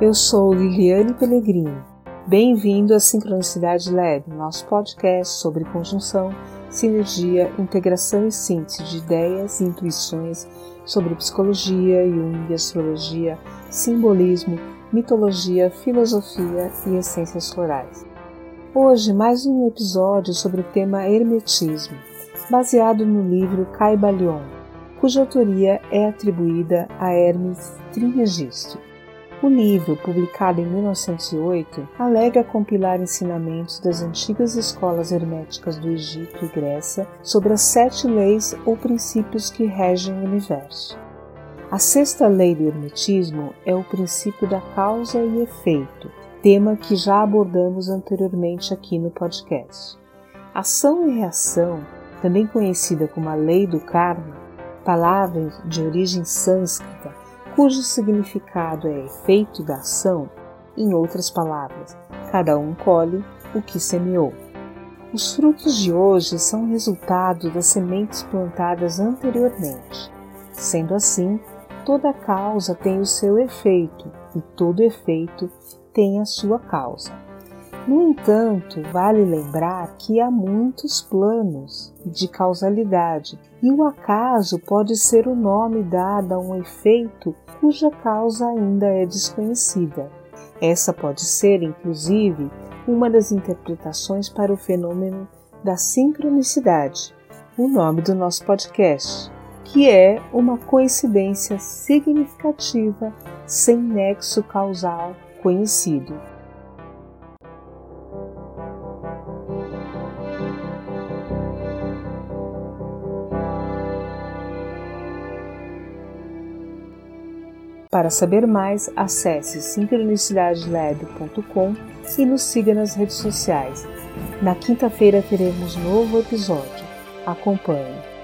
Eu sou Liliane Pellegrini. Bem-vindo à Sincronicidade Lab, nosso podcast sobre conjunção, sinergia, integração e síntese de ideias e intuições sobre psicologia, Jung, astrologia, simbolismo, mitologia, filosofia e essências florais. Hoje, mais um episódio sobre o tema Hermetismo, baseado no livro Caibalion, cuja autoria é atribuída a Hermes Trismegisto. O livro, publicado em 1908, alega compilar ensinamentos das antigas escolas herméticas do Egito e Grécia sobre as sete leis ou princípios que regem o universo. A sexta lei do Hermetismo é o princípio da causa e efeito, tema que já abordamos anteriormente aqui no podcast. Ação e reação, também conhecida como a lei do karma, palavra de origem sânscrita cujo significado é efeito da ação, em outras palavras, cada um colhe o que semeou. Os frutos de hoje são resultado das sementes plantadas anteriormente. Sendo assim, toda causa tem o seu efeito e todo efeito tem a sua causa. No entanto, vale lembrar que há muitos planos de causalidade e o acaso pode ser o nome dado a um efeito cuja causa ainda é desconhecida. Essa pode ser, inclusive, uma das interpretações para o fenômeno da sincronicidade, o nome do nosso podcast, que é uma coincidência significativa sem nexo causal conhecido. Para saber mais, acesse sincronicidadelab.com e nos siga nas redes sociais. Na quinta-feira teremos novo episódio. Acompanhe.